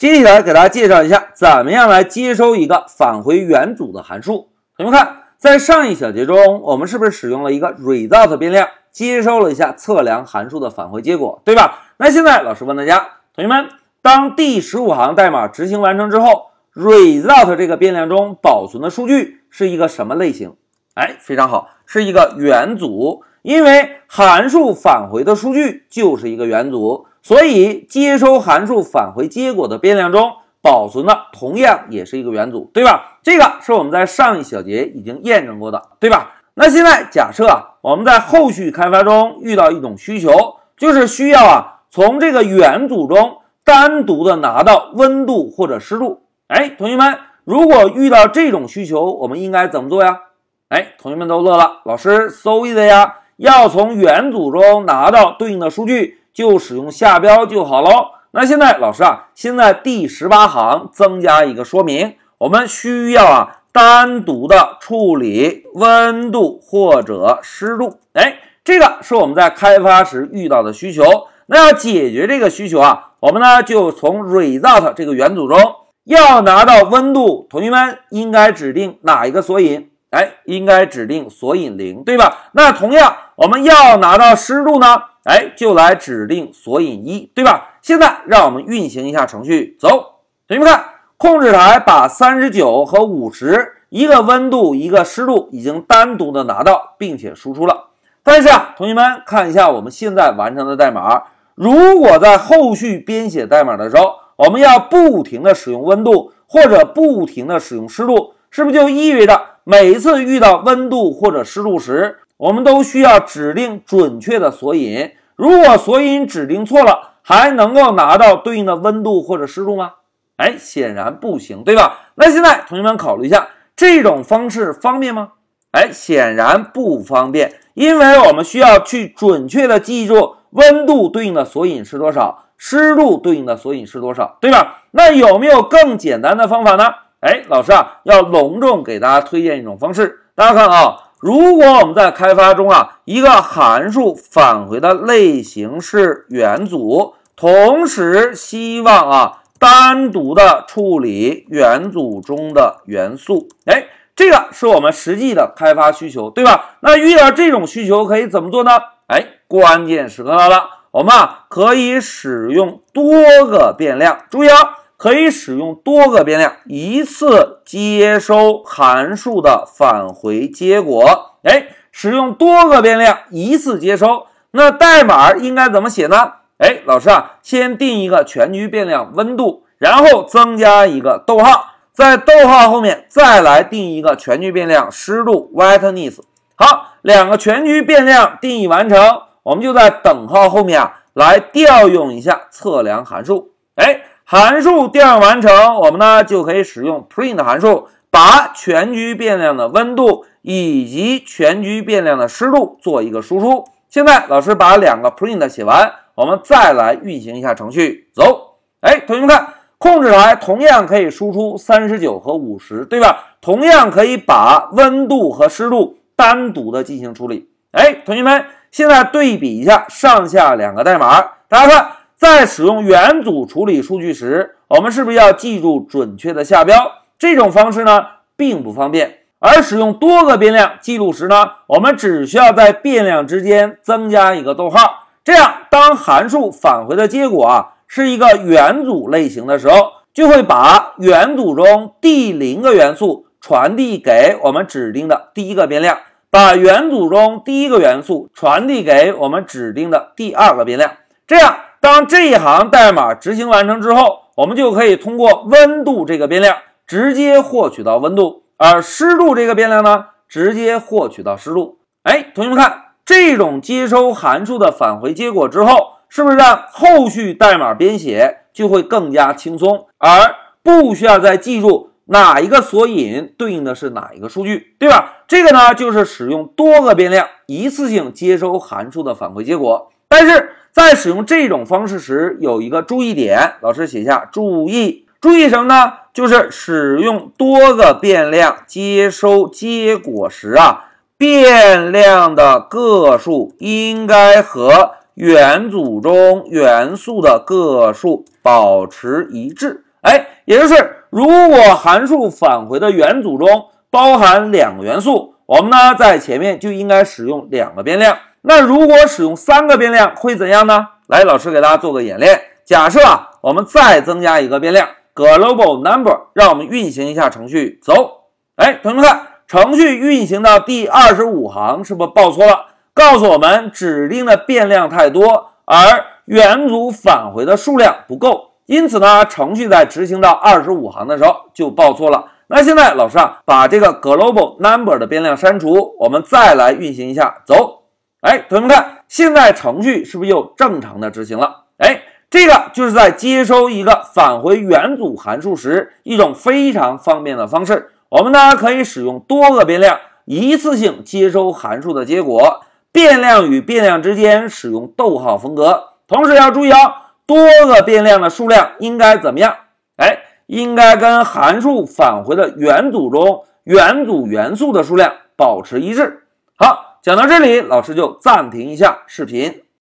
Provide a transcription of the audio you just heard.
接下来给大家介绍一下，怎么样来接收一个返回元组的函数。同学们看，在上一小节中，我们是不是使用了一个 result 变量，接收了一下测量函数的返回结果，对吧？那现在老师问大家，同学们，当第十五行代码执行完成之后，result 这个变量中保存的数据是一个什么类型？哎，非常好，是一个元组，因为函数返回的数据就是一个元组。所以，接收函数返回结果的变量中保存的同样也是一个元组，对吧？这个是我们在上一小节已经验证过的，对吧？那现在假设啊，我们在后续开发中遇到一种需求，就是需要啊从这个元组中单独的拿到温度或者湿度。哎，同学们，如果遇到这种需求，我们应该怎么做呀？哎，同学们都乐了，老师 so easy 呀，要从元组中拿到对应的数据。就使用下标就好喽。那现在老师啊，先在第十八行增加一个说明，我们需要啊单独的处理温度或者湿度。哎，这个是我们在开发时遇到的需求。那要解决这个需求啊，我们呢就从 result 这个元组中要拿到温度，同学们应该指定哪一个索引？哎，应该指定索引零，对吧？那同样我们要拿到湿度呢？哎，就来指定索引一，对吧？现在让我们运行一下程序，走，同学们看，控制台把三十九和五十一个温度一个湿度已经单独的拿到，并且输出了。但是啊，同学们看一下我们现在完成的代码，如果在后续编写代码的时候，我们要不停的使用温度或者不停的使用湿度，是不是就意味着每一次遇到温度或者湿度时？我们都需要指定准确的索引，如果索引指定错了，还能够拿到对应的温度或者湿度吗？哎，显然不行，对吧？那现在同学们考虑一下，这种方式方便吗？哎，显然不方便，因为我们需要去准确的记住温度对应的索引是多少，湿度对应的索引是多少，对吧？那有没有更简单的方法呢？哎，老师啊，要隆重给大家推荐一种方式，大家看啊。如果我们在开发中啊，一个函数返回的类型是元组，同时希望啊单独的处理元组中的元素，哎，这个是我们实际的开发需求，对吧？那遇到这种需求可以怎么做呢？哎，关键时刻到了，我们啊可以使用多个变量，注意啊。可以使用多个变量一次接收函数的返回结果。哎，使用多个变量一次接收，那代码应该怎么写呢？哎，老师啊，先定一个全局变量温度，然后增加一个逗号，在逗号后面再来定一个全局变量湿度 wetness。好，两个全局变量定义完成，我们就在等号后面啊来调用一下测量函数。哎。函数调用完成，我们呢就可以使用 print 函数，把全局变量的温度以及全局变量的湿度做一个输出。现在老师把两个 print 写完，我们再来运行一下程序。走，哎，同学们看，控制台同样可以输出三十九和五十，对吧？同样可以把温度和湿度单独的进行处理。哎，同学们，现在对比一下上下两个代码，大家看。在使用元组处理数据时，我们是不是要记住准确的下标？这种方式呢，并不方便。而使用多个变量记录时呢，我们只需要在变量之间增加一个逗号。这样，当函数返回的结果啊是一个元组类型的时候，就会把元组中第零个元素传递给我们指定的第一个变量，把元组中第一个元素传递给我们指定的第二个变量。这样。当这一行代码执行完成之后，我们就可以通过温度这个变量直接获取到温度，而湿度这个变量呢，直接获取到湿度。哎，同学们看，这种接收函数的返回结果之后，是不是让后续代码编写就会更加轻松，而不需要再记住哪一个索引对应的是哪一个数据，对吧？这个呢，就是使用多个变量一次性接收函数的返回结果，但是。在使用这种方式时，有一个注意点，老师写下注意。注意什么呢？就是使用多个变量接收结果时啊，变量的个数应该和元组中元素的个数保持一致。哎，也就是如果函数返回的元组中包含两个元素，我们呢在前面就应该使用两个变量。那如果使用三个变量会怎样呢？来，老师给大家做个演练。假设啊，我们再增加一个变量 global number，让我们运行一下程序。走，哎，同学们看，程序运行到第二十五行，是不是报错了？告诉我们指定的变量太多，而元组返回的数量不够。因此呢，程序在执行到二十五行的时候就报错了。那现在老师啊，把这个 global number 的变量删除，我们再来运行一下。走，哎，同学们看，现在程序是不是又正常的执行了？哎，这个就是在接收一个返回元组函数时一种非常方便的方式。我们呢可以使用多个变量一次性接收函数的结果，变量与变量之间使用逗号分隔，同时要注意哦。多个变量的数量应该怎么样？哎，应该跟函数返回的元组中元组元素的数量保持一致。好，讲到这里，老师就暂停一下视频。